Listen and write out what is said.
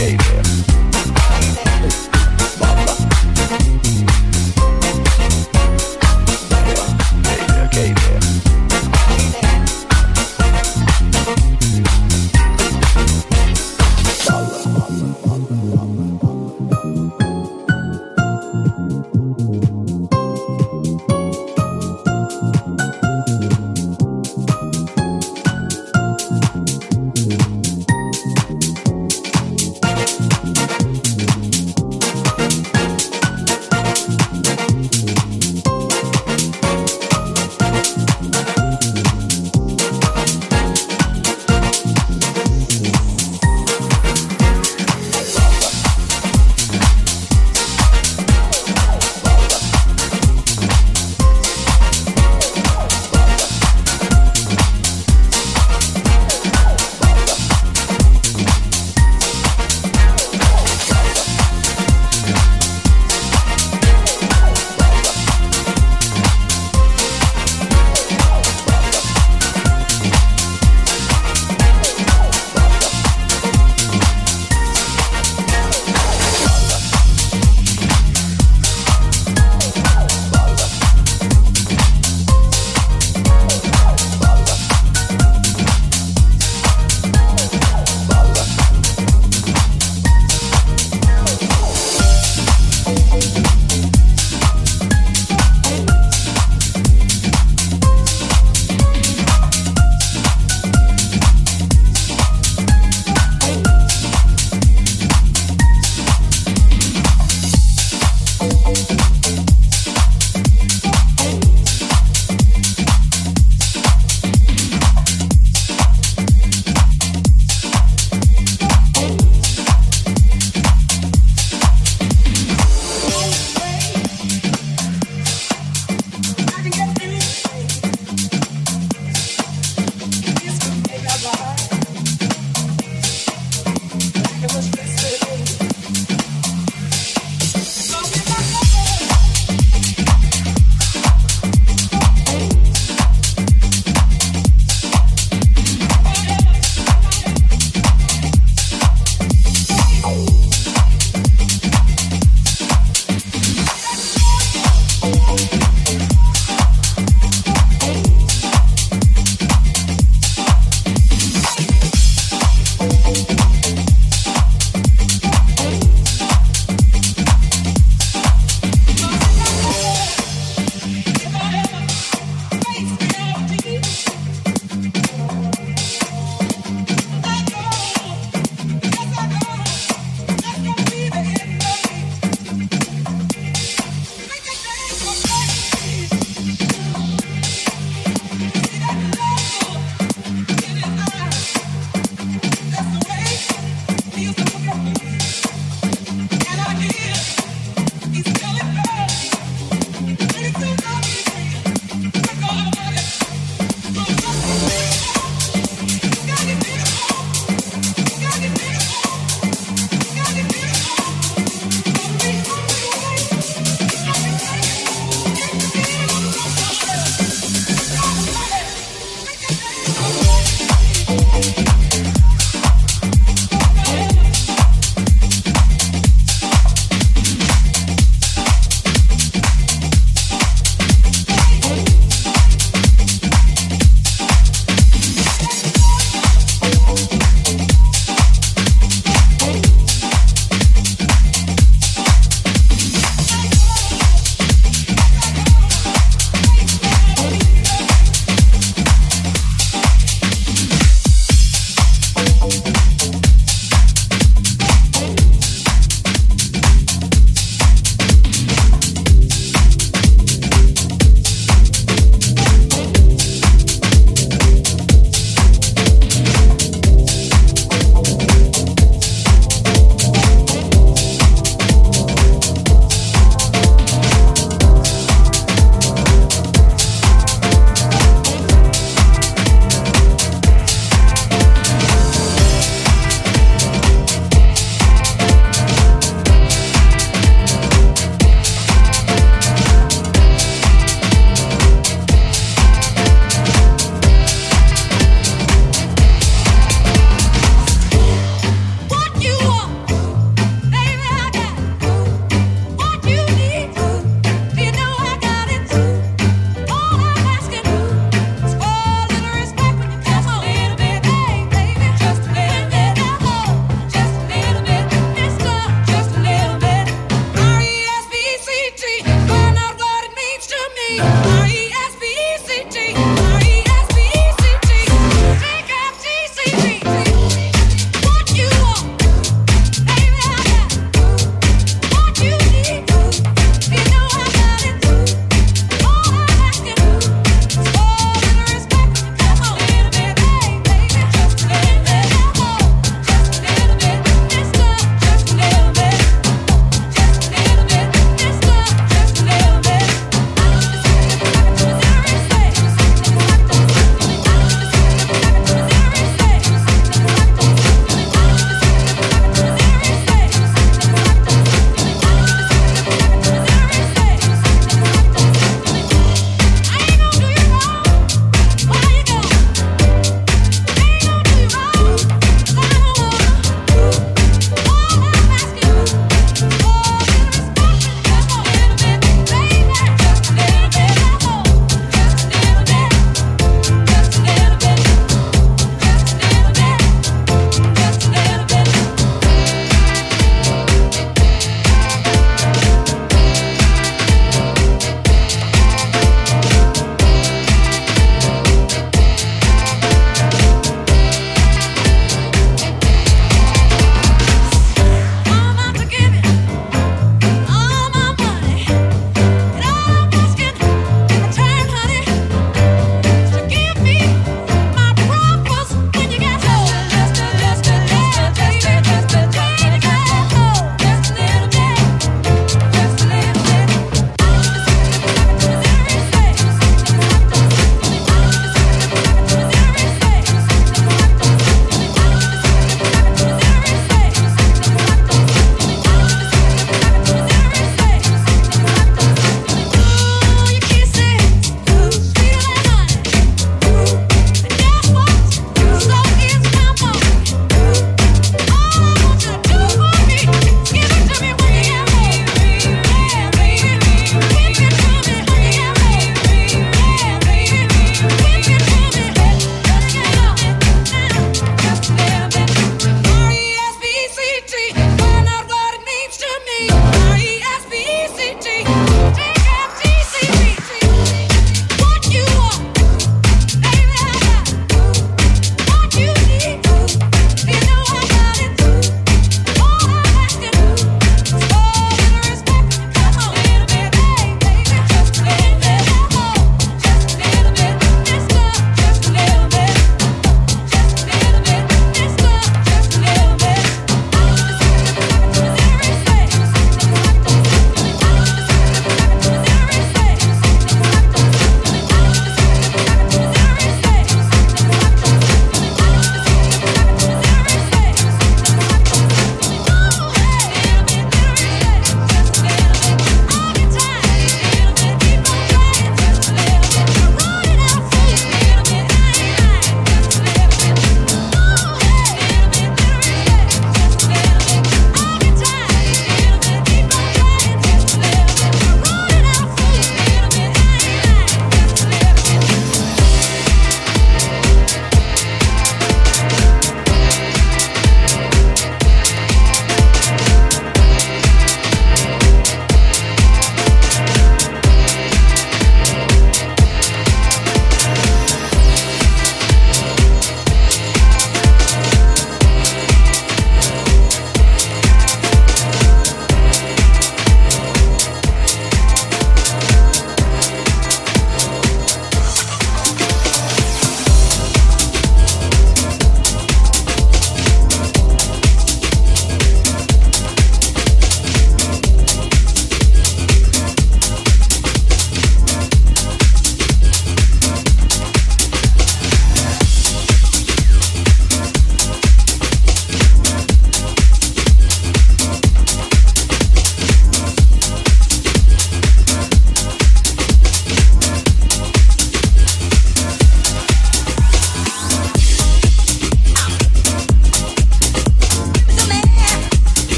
gave him.